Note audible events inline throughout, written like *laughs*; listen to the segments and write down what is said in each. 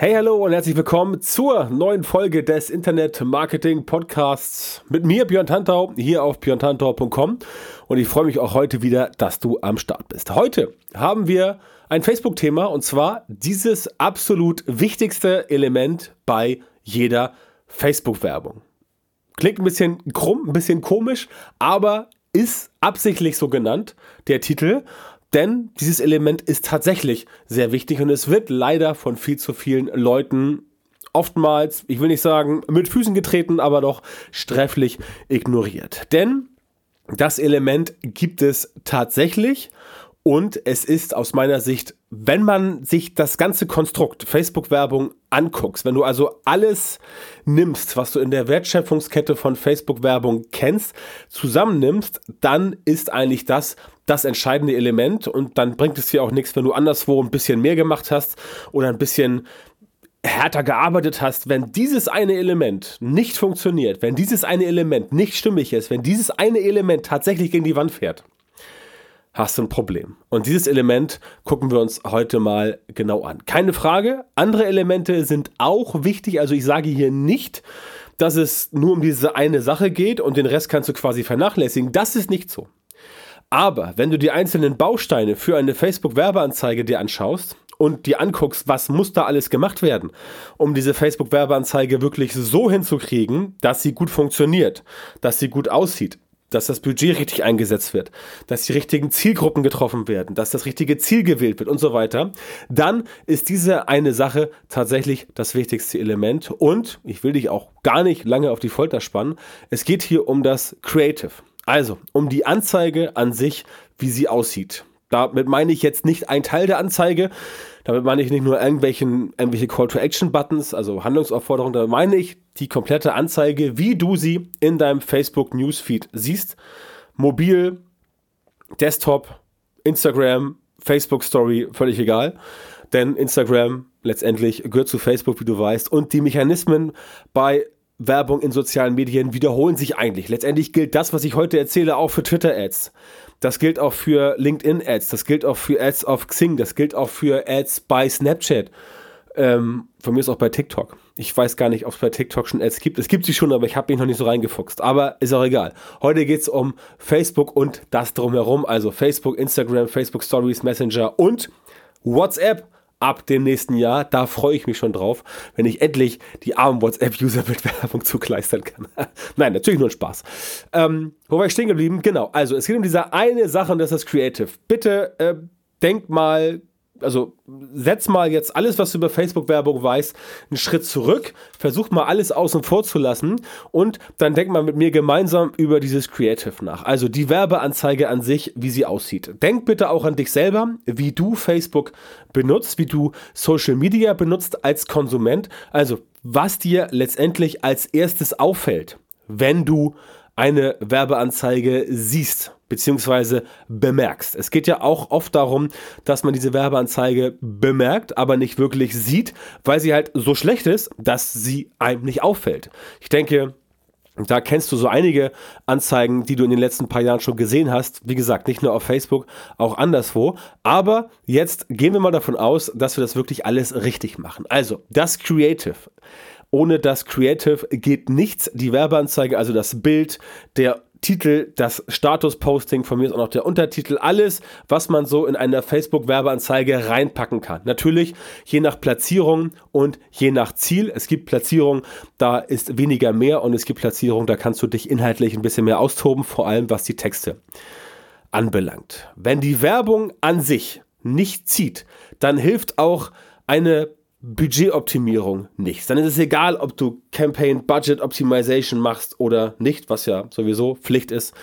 Hey, hallo und herzlich willkommen zur neuen Folge des Internet Marketing Podcasts mit mir, Björn Tantau, hier auf björntantau.com. Und ich freue mich auch heute wieder, dass du am Start bist. Heute haben wir ein Facebook-Thema und zwar dieses absolut wichtigste Element bei jeder Facebook-Werbung. Klingt ein bisschen krumm, ein bisschen komisch, aber ist absichtlich so genannt, der Titel. Denn dieses Element ist tatsächlich sehr wichtig und es wird leider von viel zu vielen Leuten oftmals, ich will nicht sagen mit Füßen getreten, aber doch sträflich ignoriert. Denn das Element gibt es tatsächlich und es ist aus meiner Sicht, wenn man sich das ganze Konstrukt Facebook-Werbung anguckt, wenn du also alles nimmst, was du in der Wertschöpfungskette von Facebook-Werbung kennst, zusammennimmst, dann ist eigentlich das das entscheidende Element. Und dann bringt es dir auch nichts, wenn du anderswo ein bisschen mehr gemacht hast oder ein bisschen härter gearbeitet hast, wenn dieses eine Element nicht funktioniert, wenn dieses eine Element nicht stimmig ist, wenn dieses eine Element tatsächlich gegen die Wand fährt, hast du ein Problem. Und dieses Element gucken wir uns heute mal genau an. Keine Frage, andere Elemente sind auch wichtig. Also ich sage hier nicht, dass es nur um diese eine Sache geht und den Rest kannst du quasi vernachlässigen. Das ist nicht so. Aber wenn du die einzelnen Bausteine für eine Facebook-Werbeanzeige dir anschaust und dir anguckst, was muss da alles gemacht werden, um diese Facebook-Werbeanzeige wirklich so hinzukriegen, dass sie gut funktioniert, dass sie gut aussieht, dass das Budget richtig eingesetzt wird, dass die richtigen Zielgruppen getroffen werden, dass das richtige Ziel gewählt wird und so weiter, dann ist diese eine Sache tatsächlich das wichtigste Element. Und ich will dich auch gar nicht lange auf die Folter spannen. Es geht hier um das Creative. Also um die Anzeige an sich, wie sie aussieht. Damit meine ich jetzt nicht ein Teil der Anzeige, damit meine ich nicht nur irgendwelchen, irgendwelche Call-to-Action-Buttons, also Handlungsaufforderungen, damit meine ich die komplette Anzeige, wie du sie in deinem Facebook Newsfeed siehst. Mobil, Desktop, Instagram, Facebook Story, völlig egal. Denn Instagram letztendlich gehört zu Facebook, wie du weißt. Und die Mechanismen bei Werbung in sozialen Medien wiederholen sich eigentlich. Letztendlich gilt das, was ich heute erzähle, auch für Twitter-Ads. Das gilt auch für LinkedIn-Ads, das gilt auch für Ads auf Xing, das gilt auch für Ads bei Snapchat. Ähm, von mir ist auch bei TikTok. Ich weiß gar nicht, ob es bei TikTok schon Ads gibt. Es gibt sie schon, aber ich habe mich noch nicht so reingefuchst. Aber ist auch egal. Heute geht es um Facebook und das drumherum. Also Facebook, Instagram, Facebook Stories, Messenger und WhatsApp ab dem nächsten Jahr. Da freue ich mich schon drauf, wenn ich endlich die armen WhatsApp-User mit *laughs* Werbung zugleistern kann. *laughs* Nein, natürlich nur ein Spaß. Ähm, wo war ich stehen geblieben? Genau, also es geht um diese eine Sache und das ist Creative. Bitte äh, denk mal also setz mal jetzt alles, was du über Facebook-Werbung weißt, einen Schritt zurück, versuch mal alles außen vor zu lassen und dann denk mal mit mir gemeinsam über dieses Creative nach. Also die Werbeanzeige an sich, wie sie aussieht. Denk bitte auch an dich selber, wie du Facebook benutzt, wie du Social Media benutzt als Konsument. Also was dir letztendlich als erstes auffällt, wenn du eine Werbeanzeige siehst beziehungsweise bemerkst. Es geht ja auch oft darum, dass man diese Werbeanzeige bemerkt, aber nicht wirklich sieht, weil sie halt so schlecht ist, dass sie einem nicht auffällt. Ich denke, da kennst du so einige Anzeigen, die du in den letzten paar Jahren schon gesehen hast. Wie gesagt, nicht nur auf Facebook, auch anderswo. Aber jetzt gehen wir mal davon aus, dass wir das wirklich alles richtig machen. Also, das Creative. Ohne das Creative geht nichts. Die Werbeanzeige, also das Bild, der Titel, das Status-Posting, von mir ist auch noch der Untertitel, alles, was man so in einer Facebook-Werbeanzeige reinpacken kann. Natürlich je nach Platzierung und je nach Ziel. Es gibt Platzierungen, da ist weniger mehr und es gibt Platzierungen, da kannst du dich inhaltlich ein bisschen mehr austoben, vor allem was die Texte anbelangt. Wenn die Werbung an sich nicht zieht, dann hilft auch eine Budgetoptimierung nichts. Dann ist es egal, ob du Campaign Budget Optimization machst oder nicht, was ja sowieso Pflicht ist.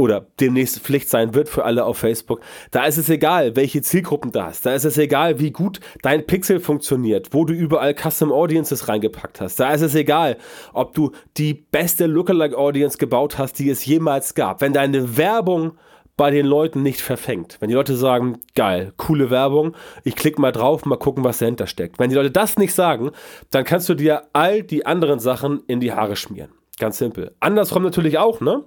oder demnächst Pflicht sein wird für alle auf Facebook, da ist es egal, welche Zielgruppen du hast. Da ist es egal, wie gut dein Pixel funktioniert, wo du überall Custom Audiences reingepackt hast. Da ist es egal, ob du die beste Lookalike Audience gebaut hast, die es jemals gab. Wenn deine Werbung bei den Leuten nicht verfängt. Wenn die Leute sagen, geil, coole Werbung, ich klicke mal drauf, mal gucken, was dahinter steckt. Wenn die Leute das nicht sagen, dann kannst du dir all die anderen Sachen in die Haare schmieren. Ganz simpel. Andersrum natürlich auch, ne?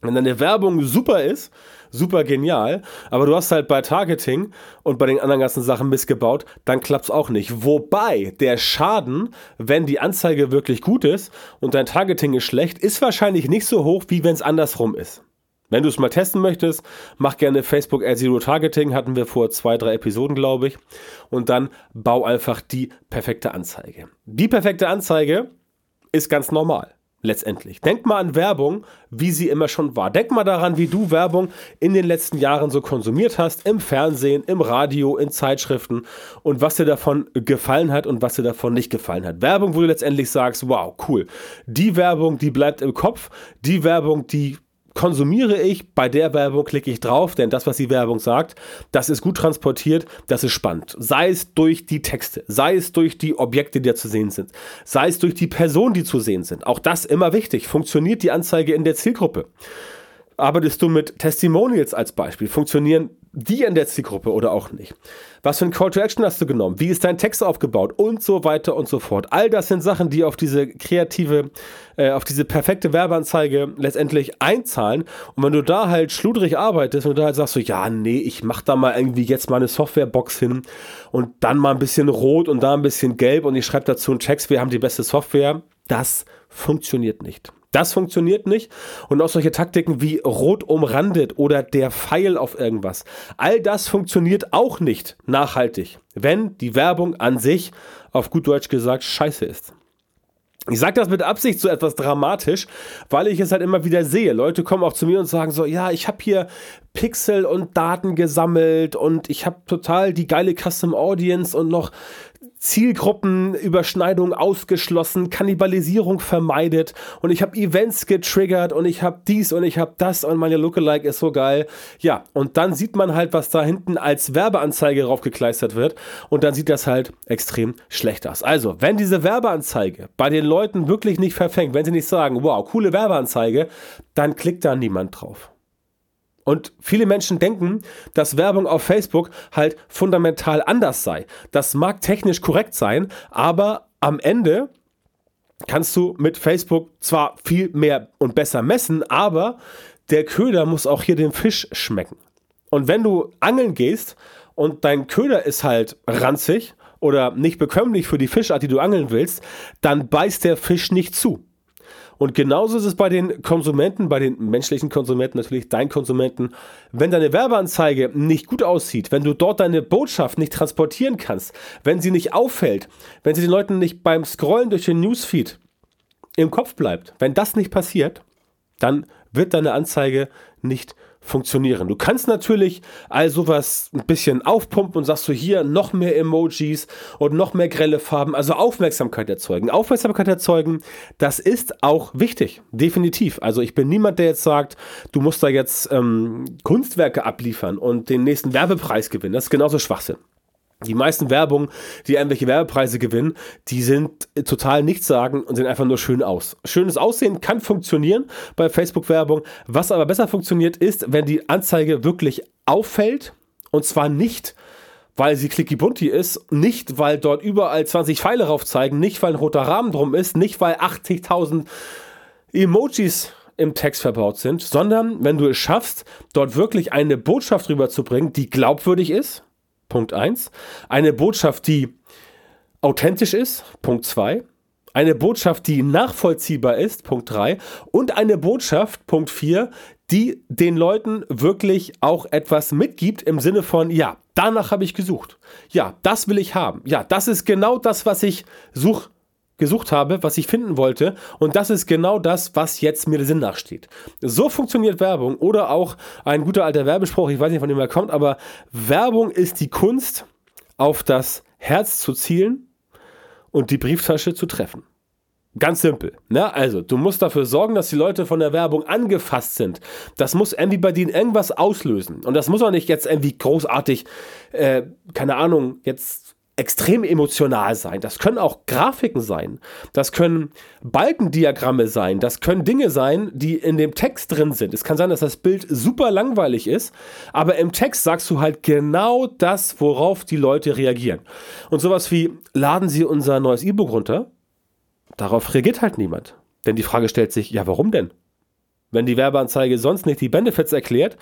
Wenn deine Werbung super ist, super genial, aber du hast halt bei Targeting und bei den anderen ganzen Sachen missgebaut, dann klappt es auch nicht. Wobei der Schaden, wenn die Anzeige wirklich gut ist und dein Targeting ist schlecht, ist wahrscheinlich nicht so hoch, wie wenn es andersrum ist. Wenn du es mal testen möchtest, mach gerne Facebook Ad Zero Targeting, hatten wir vor zwei, drei Episoden, glaube ich. Und dann bau einfach die perfekte Anzeige. Die perfekte Anzeige ist ganz normal letztendlich. Denk mal an Werbung, wie sie immer schon war. Denk mal daran, wie du Werbung in den letzten Jahren so konsumiert hast, im Fernsehen, im Radio, in Zeitschriften und was dir davon gefallen hat und was dir davon nicht gefallen hat. Werbung, wo du letztendlich sagst, wow, cool. Die Werbung, die bleibt im Kopf, die Werbung, die konsumiere ich, bei der Werbung klicke ich drauf, denn das, was die Werbung sagt, das ist gut transportiert, das ist spannend. Sei es durch die Texte, sei es durch die Objekte, die da zu sehen sind, sei es durch die Personen, die zu sehen sind. Auch das immer wichtig. Funktioniert die Anzeige in der Zielgruppe? Arbeitest du mit Testimonials als Beispiel? Funktionieren die in der Zielgruppe oder auch nicht? Was für ein Call to Action hast du genommen? Wie ist dein Text aufgebaut? Und so weiter und so fort. All das sind Sachen, die auf diese kreative, äh, auf diese perfekte Werbeanzeige letztendlich einzahlen. Und wenn du da halt schludrig arbeitest und du halt sagst so, ja, nee, ich mach da mal irgendwie jetzt mal eine Softwarebox hin und dann mal ein bisschen rot und da ein bisschen gelb und ich schreibe dazu einen Text, wir haben die beste Software. Das funktioniert nicht. Das funktioniert nicht. Und auch solche Taktiken wie rot umrandet oder der Pfeil auf irgendwas. All das funktioniert auch nicht nachhaltig, wenn die Werbung an sich, auf gut Deutsch gesagt, scheiße ist. Ich sage das mit Absicht so etwas dramatisch, weil ich es halt immer wieder sehe. Leute kommen auch zu mir und sagen so, ja, ich habe hier Pixel und Daten gesammelt und ich habe total die geile Custom Audience und noch Zielgruppenüberschneidung ausgeschlossen, Kannibalisierung vermeidet und ich habe Events getriggert und ich habe dies und ich habe das und meine Lookalike ist so geil. Ja, und dann sieht man halt, was da hinten als Werbeanzeige raufgekleistert wird und dann sieht das halt extrem schlecht aus. Also, wenn diese Werbeanzeige bei den Leuten wirklich nicht verfängt, wenn sie nicht sagen, wow, coole Werbeanzeige, dann klickt da niemand drauf. Und viele Menschen denken, dass Werbung auf Facebook halt fundamental anders sei. Das mag technisch korrekt sein, aber am Ende kannst du mit Facebook zwar viel mehr und besser messen, aber der Köder muss auch hier dem Fisch schmecken. Und wenn du angeln gehst und dein Köder ist halt ranzig oder nicht bekömmlich für die Fischart, die du angeln willst, dann beißt der Fisch nicht zu. Und genauso ist es bei den Konsumenten, bei den menschlichen Konsumenten, natürlich dein Konsumenten. Wenn deine Werbeanzeige nicht gut aussieht, wenn du dort deine Botschaft nicht transportieren kannst, wenn sie nicht auffällt, wenn sie den Leuten nicht beim Scrollen durch den Newsfeed im Kopf bleibt, wenn das nicht passiert, dann wird deine Anzeige nicht funktionieren. Du kannst natürlich all sowas ein bisschen aufpumpen und sagst du hier noch mehr Emojis und noch mehr grelle Farben, also Aufmerksamkeit erzeugen. Aufmerksamkeit erzeugen, das ist auch wichtig, definitiv. Also ich bin niemand, der jetzt sagt, du musst da jetzt ähm, Kunstwerke abliefern und den nächsten Werbepreis gewinnen. Das ist genauso Schwachsinn. Die meisten Werbungen, die irgendwelche Werbepreise gewinnen, die sind total nichts sagen und sehen einfach nur schön aus. Schönes Aussehen kann funktionieren bei Facebook-Werbung. Was aber besser funktioniert, ist, wenn die Anzeige wirklich auffällt und zwar nicht, weil sie clicky bunti ist, nicht weil dort überall 20 Pfeile rauf zeigen, nicht weil ein roter Rahmen drum ist, nicht weil 80.000 Emojis im Text verbaut sind, sondern wenn du es schaffst, dort wirklich eine Botschaft rüberzubringen, die glaubwürdig ist, Punkt 1. Eine Botschaft, die authentisch ist, Punkt 2. Eine Botschaft, die nachvollziehbar ist, Punkt 3. Und eine Botschaft, Punkt 4, die den Leuten wirklich auch etwas mitgibt im Sinne von, ja, danach habe ich gesucht. Ja, das will ich haben. Ja, das ist genau das, was ich suche gesucht habe, was ich finden wollte. Und das ist genau das, was jetzt mir der Sinn nachsteht. So funktioniert Werbung oder auch ein guter alter Werbespruch, ich weiß nicht, von dem er kommt, aber Werbung ist die Kunst, auf das Herz zu zielen und die Brieftasche zu treffen. Ganz simpel. Ne? Also, du musst dafür sorgen, dass die Leute von der Werbung angefasst sind. Das muss irgendwie bei denen irgendwas auslösen. Und das muss auch nicht jetzt irgendwie großartig, äh, keine Ahnung, jetzt extrem emotional sein. Das können auch Grafiken sein. Das können Balkendiagramme sein. Das können Dinge sein, die in dem Text drin sind. Es kann sein, dass das Bild super langweilig ist, aber im Text sagst du halt genau das, worauf die Leute reagieren. Und sowas wie, laden Sie unser neues E-Book runter? Darauf reagiert halt niemand. Denn die Frage stellt sich, ja, warum denn? Wenn die Werbeanzeige sonst nicht die Benefits erklärt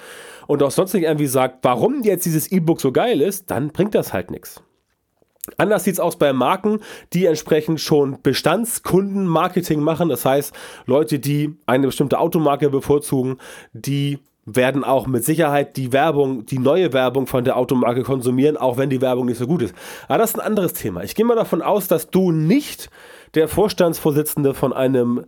und auch sonst nicht irgendwie sagt, warum jetzt dieses E-Book so geil ist, dann bringt das halt nichts. Anders sieht es aus bei Marken, die entsprechend schon Bestandskundenmarketing machen. Das heißt, Leute, die eine bestimmte Automarke bevorzugen, die werden auch mit Sicherheit die Werbung, die neue Werbung von der Automarke konsumieren, auch wenn die Werbung nicht so gut ist. Aber das ist ein anderes Thema. Ich gehe mal davon aus, dass du nicht der Vorstandsvorsitzende von einem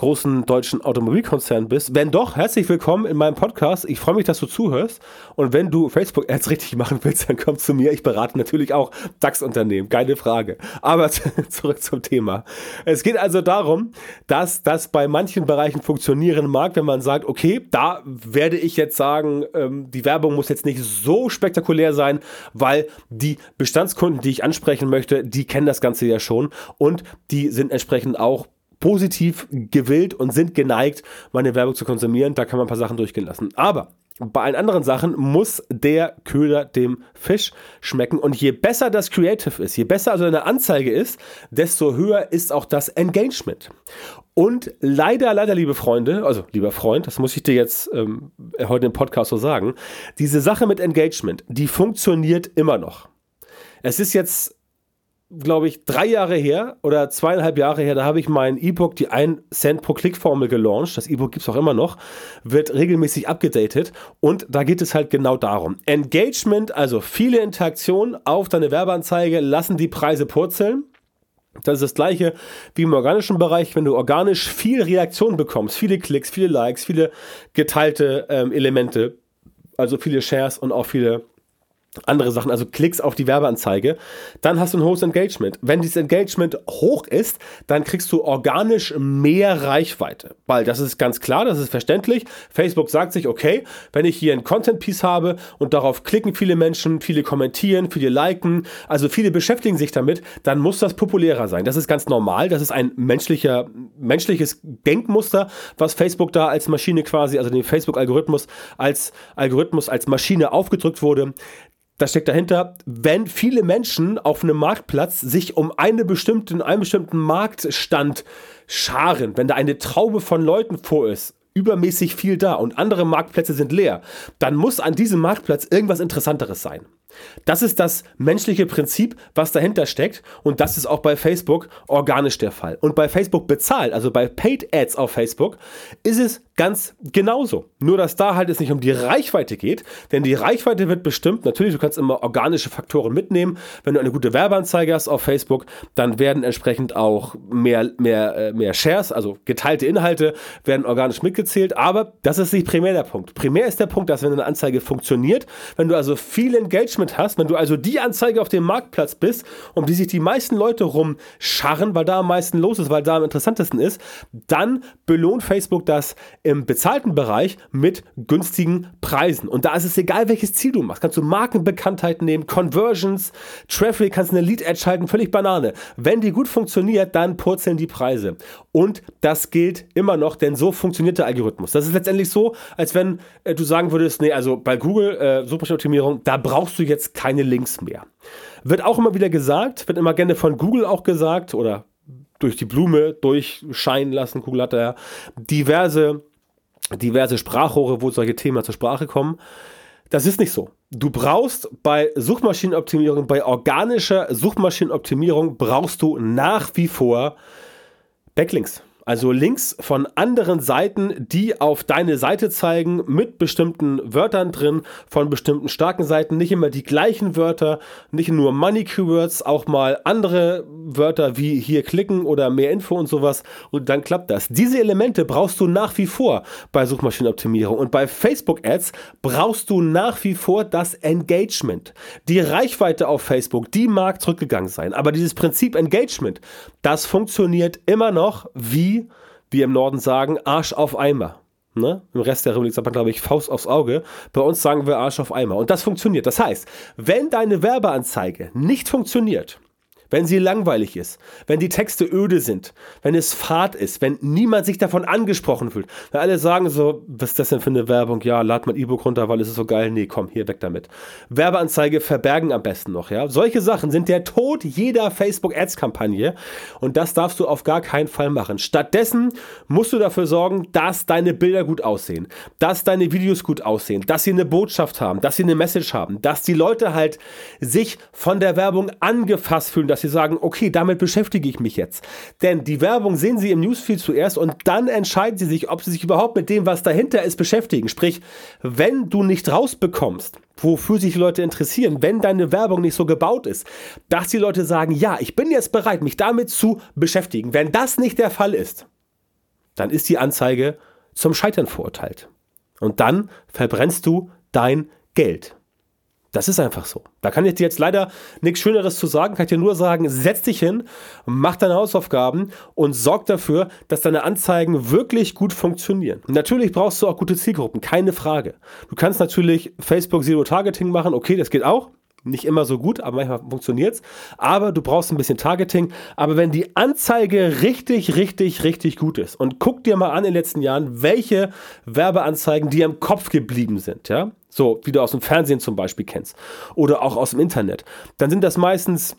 großen deutschen Automobilkonzern bist. Wenn doch, herzlich willkommen in meinem Podcast. Ich freue mich, dass du zuhörst. Und wenn du Facebook-Ads richtig machen willst, dann komm zu mir. Ich berate natürlich auch DAX-Unternehmen. Keine Frage. Aber *laughs* zurück zum Thema. Es geht also darum, dass das bei manchen Bereichen funktionieren mag, wenn man sagt, okay, da werde ich jetzt sagen, ähm, die Werbung muss jetzt nicht so spektakulär sein, weil die Bestandskunden, die ich ansprechen möchte, die kennen das Ganze ja schon und die sind entsprechend auch positiv gewillt und sind geneigt, meine Werbung zu konsumieren. Da kann man ein paar Sachen durchgehen lassen. Aber bei allen anderen Sachen muss der Köder dem Fisch schmecken. Und je besser das Creative ist, je besser also eine Anzeige ist, desto höher ist auch das Engagement. Und leider, leider, liebe Freunde, also lieber Freund, das muss ich dir jetzt ähm, heute im Podcast so sagen, diese Sache mit Engagement, die funktioniert immer noch. Es ist jetzt glaube ich, drei Jahre her oder zweieinhalb Jahre her, da habe ich mein E-Book, die 1 Cent pro Klick-Formel gelauncht. Das E-Book gibt es auch immer noch, wird regelmäßig abgedatet und da geht es halt genau darum. Engagement, also viele Interaktionen auf deine Werbeanzeige, lassen die Preise purzeln. Das ist das gleiche wie im organischen Bereich, wenn du organisch viel Reaktion bekommst, viele Klicks, viele Likes, viele geteilte ähm, Elemente, also viele Shares und auch viele andere Sachen, also Klicks auf die Werbeanzeige, dann hast du ein hohes Engagement. Wenn dieses Engagement hoch ist, dann kriegst du organisch mehr Reichweite. Weil das ist ganz klar, das ist verständlich. Facebook sagt sich, okay, wenn ich hier ein Content-Piece habe und darauf klicken viele Menschen, viele kommentieren, viele liken, also viele beschäftigen sich damit, dann muss das populärer sein. Das ist ganz normal. Das ist ein menschlicher, menschliches Denkmuster, was Facebook da als Maschine quasi, also den Facebook-Algorithmus als Algorithmus, als Maschine aufgedrückt wurde das steckt dahinter, wenn viele Menschen auf einem Marktplatz sich um eine bestimmten, einen bestimmten Marktstand scharen, wenn da eine Traube von Leuten vor ist, übermäßig viel da und andere Marktplätze sind leer, dann muss an diesem Marktplatz irgendwas Interessanteres sein. Das ist das menschliche Prinzip, was dahinter steckt und das ist auch bei Facebook organisch der Fall. Und bei Facebook bezahlt, also bei Paid Ads auf Facebook, ist es ganz genauso. Nur dass da halt es nicht um die Reichweite geht, denn die Reichweite wird bestimmt, natürlich, du kannst immer organische Faktoren mitnehmen. Wenn du eine gute Werbeanzeige hast auf Facebook, dann werden entsprechend auch mehr, mehr, äh, mehr Shares, also geteilte Inhalte, werden organisch mitgezählt, aber das ist nicht primär der Punkt. Primär ist der Punkt, dass wenn eine Anzeige funktioniert, wenn du also viel Engagement Engagement hast, wenn du also die Anzeige auf dem Marktplatz bist, um die sich die meisten Leute rumscharren, weil da am meisten los ist, weil da am interessantesten ist, dann belohnt Facebook das im bezahlten Bereich mit günstigen Preisen. Und da ist es egal, welches Ziel du machst. Kannst du Markenbekanntheit nehmen, Conversions, Traffic, kannst eine Lead-Ad schalten, völlig Banane. Wenn die gut funktioniert, dann purzeln die Preise. Und das gilt immer noch, denn so funktioniert der Algorithmus. Das ist letztendlich so, als wenn äh, du sagen würdest, nee, also bei Google äh, Suchmaschinenoptimierung, da brauchst du jetzt keine Links mehr. Wird auch immer wieder gesagt, wird immer gerne von Google auch gesagt oder durch die Blume durchscheinen lassen. Google hat da diverse, diverse Sprachrohre, wo solche Themen zur Sprache kommen. Das ist nicht so. Du brauchst bei Suchmaschinenoptimierung, bei organischer Suchmaschinenoptimierung brauchst du nach wie vor Backlinks. Also Links von anderen Seiten, die auf deine Seite zeigen, mit bestimmten Wörtern drin, von bestimmten starken Seiten. Nicht immer die gleichen Wörter, nicht nur Money Keywords, auch mal andere Wörter wie hier klicken oder mehr Info und sowas. Und dann klappt das. Diese Elemente brauchst du nach wie vor bei Suchmaschinenoptimierung. Und bei Facebook Ads brauchst du nach wie vor das Engagement. Die Reichweite auf Facebook, die mag zurückgegangen sein. Aber dieses Prinzip Engagement, das funktioniert immer noch wie wir im Norden sagen, Arsch auf Eimer. Ne? Im Rest der Republik sagt man, glaube ich, Faust aufs Auge. Bei uns sagen wir Arsch auf Eimer. Und das funktioniert. Das heißt, wenn deine Werbeanzeige nicht funktioniert, wenn sie langweilig ist, wenn die Texte öde sind, wenn es fad ist, wenn niemand sich davon angesprochen fühlt, wenn alle sagen so, was ist das denn für eine Werbung? Ja, lad mal E-Book runter, weil es ist so geil. Nee, komm, hier weg damit. Werbeanzeige verbergen am besten noch, ja. Solche Sachen sind der Tod jeder Facebook-Ads-Kampagne und das darfst du auf gar keinen Fall machen. Stattdessen musst du dafür sorgen, dass deine Bilder gut aussehen, dass deine Videos gut aussehen, dass sie eine Botschaft haben, dass sie eine Message haben, dass die Leute halt sich von der Werbung angefasst fühlen, dass dass sie sagen, okay, damit beschäftige ich mich jetzt. Denn die Werbung sehen sie im Newsfeed zuerst und dann entscheiden sie sich, ob sie sich überhaupt mit dem, was dahinter ist, beschäftigen. Sprich, wenn du nicht rausbekommst, wofür sich Leute interessieren, wenn deine Werbung nicht so gebaut ist, dass die Leute sagen, ja, ich bin jetzt bereit, mich damit zu beschäftigen. Wenn das nicht der Fall ist, dann ist die Anzeige zum Scheitern verurteilt. Und dann verbrennst du dein Geld. Das ist einfach so. Da kann ich dir jetzt leider nichts Schöneres zu sagen. Kann ich dir nur sagen, setz dich hin, mach deine Hausaufgaben und sorg dafür, dass deine Anzeigen wirklich gut funktionieren. Natürlich brauchst du auch gute Zielgruppen, keine Frage. Du kannst natürlich Facebook Zero Targeting machen, okay, das geht auch. Nicht immer so gut, aber manchmal funktioniert es. Aber du brauchst ein bisschen Targeting. Aber wenn die Anzeige richtig, richtig, richtig gut ist und guck dir mal an in den letzten Jahren, welche Werbeanzeigen dir im Kopf geblieben sind, ja, so, wie du aus dem Fernsehen zum Beispiel kennst. Oder auch aus dem Internet. Dann sind das meistens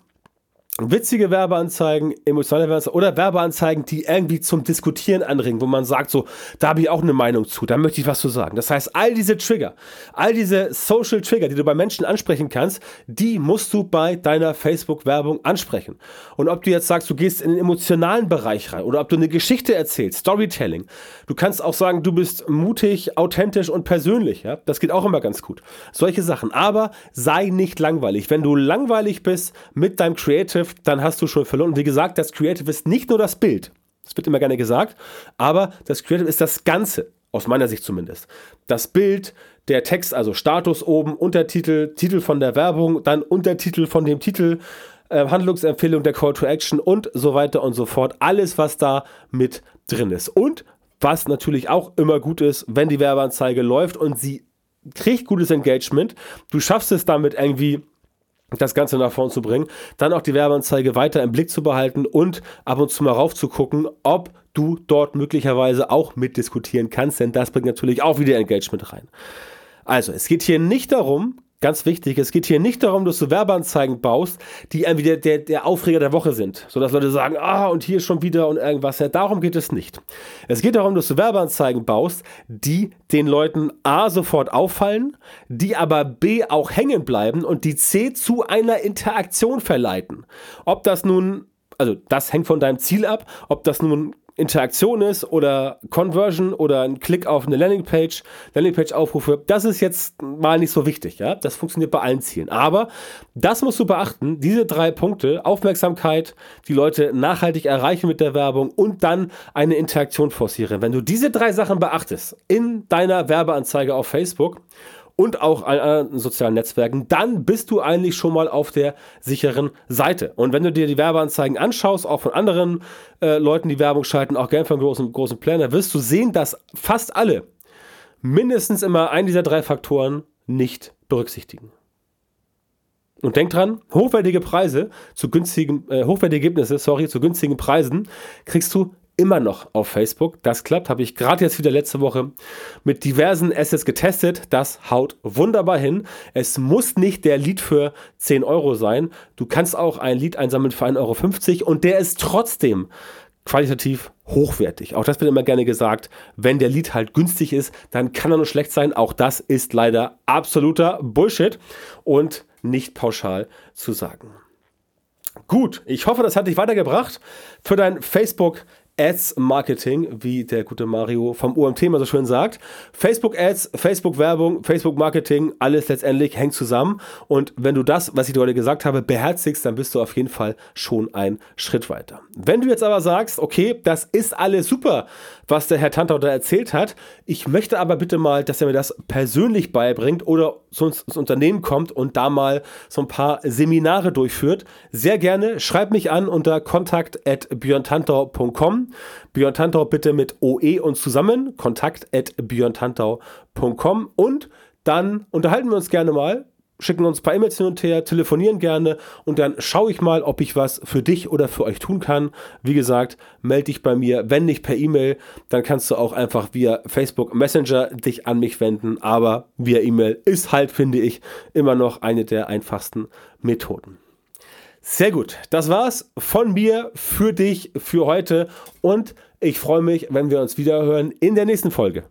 witzige Werbeanzeigen, emotionale Werbeanzeigen oder Werbeanzeigen, die irgendwie zum Diskutieren anregen, wo man sagt, so, da habe ich auch eine Meinung zu, da möchte ich was zu sagen. Das heißt, all diese Trigger, all diese Social Trigger, die du bei Menschen ansprechen kannst, die musst du bei deiner Facebook-Werbung ansprechen. Und ob du jetzt sagst, du gehst in den emotionalen Bereich rein oder ob du eine Geschichte erzählst, Storytelling, du kannst auch sagen, du bist mutig, authentisch und persönlich, ja, das geht auch immer ganz gut. Solche Sachen. Aber sei nicht langweilig. Wenn du langweilig bist mit deinem Creative, Creative, dann hast du schon verloren. Und wie gesagt, das Creative ist nicht nur das Bild. Das wird immer gerne gesagt. Aber das Creative ist das Ganze. Aus meiner Sicht zumindest. Das Bild, der Text, also Status oben, Untertitel, Titel von der Werbung, dann Untertitel von dem Titel, äh, Handlungsempfehlung, der Call to Action und so weiter und so fort. Alles, was da mit drin ist. Und was natürlich auch immer gut ist, wenn die Werbeanzeige läuft und sie kriegt gutes Engagement. Du schaffst es damit irgendwie das Ganze nach vorn zu bringen, dann auch die Werbeanzeige weiter im Blick zu behalten und ab und zu mal rauf zu gucken, ob du dort möglicherweise auch mitdiskutieren kannst, denn das bringt natürlich auch wieder Engagement rein. Also, es geht hier nicht darum, Ganz wichtig, es geht hier nicht darum, dass du Werbeanzeigen baust, die irgendwie der, der, der Aufreger der Woche sind. Sodass Leute sagen, ah, und hier schon wieder und irgendwas. Ja, darum geht es nicht. Es geht darum, dass du Werbeanzeigen baust, die den Leuten A sofort auffallen, die aber B auch hängen bleiben und die C zu einer Interaktion verleiten. Ob das nun also das hängt von deinem Ziel ab, ob das nun Interaktion ist oder Conversion oder ein Klick auf eine Landingpage, Landingpage-Aufrufe, das ist jetzt mal nicht so wichtig, ja. Das funktioniert bei allen Zielen. Aber das musst du beachten, diese drei Punkte, Aufmerksamkeit, die Leute nachhaltig erreichen mit der Werbung und dann eine Interaktion forcieren. Wenn du diese drei Sachen beachtest in deiner Werbeanzeige auf Facebook und auch an anderen sozialen Netzwerken, dann bist du eigentlich schon mal auf der sicheren Seite. Und wenn du dir die Werbeanzeigen anschaust, auch von anderen äh, Leuten, die Werbung schalten, auch gerne von großen, großen Planner, wirst du sehen, dass fast alle mindestens immer einen dieser drei Faktoren nicht berücksichtigen. Und denk dran, hochwertige Preise zu günstigen, äh, hochwertige Ergebnisse, sorry, zu günstigen Preisen kriegst du immer noch auf Facebook. Das klappt, habe ich gerade jetzt wieder letzte Woche mit diversen Assets getestet. Das haut wunderbar hin. Es muss nicht der Lead für 10 Euro sein. Du kannst auch ein Lead einsammeln für 1,50 Euro und der ist trotzdem qualitativ hochwertig. Auch das wird immer gerne gesagt. Wenn der Lead halt günstig ist, dann kann er nur schlecht sein. Auch das ist leider absoluter Bullshit und nicht pauschal zu sagen. Gut, ich hoffe, das hat dich weitergebracht für dein Facebook Ads Marketing, wie der gute Mario vom OMT mal so schön sagt. Facebook Ads, Facebook Werbung, Facebook Marketing, alles letztendlich hängt zusammen. Und wenn du das, was ich dir heute gesagt habe, beherzigst, dann bist du auf jeden Fall schon ein Schritt weiter. Wenn du jetzt aber sagst, okay, das ist alles super, was der Herr Tantau da erzählt hat, ich möchte aber bitte mal, dass er mir das persönlich beibringt oder zu uns ins Unternehmen kommt und da mal so ein paar Seminare durchführt, sehr gerne schreib mich an unter kontakt.björntantau.com Björn Tantau bitte mit OE und zusammen, kontakt at und dann unterhalten wir uns gerne mal, schicken uns ein paar E-Mails hin und her, telefonieren gerne und dann schaue ich mal, ob ich was für dich oder für euch tun kann. Wie gesagt, melde dich bei mir. Wenn nicht per E-Mail, dann kannst du auch einfach via Facebook Messenger dich an mich wenden. Aber via E-Mail ist halt, finde ich, immer noch eine der einfachsten Methoden. Sehr gut. Das war's von mir für dich für heute und ich freue mich, wenn wir uns wieder hören in der nächsten Folge.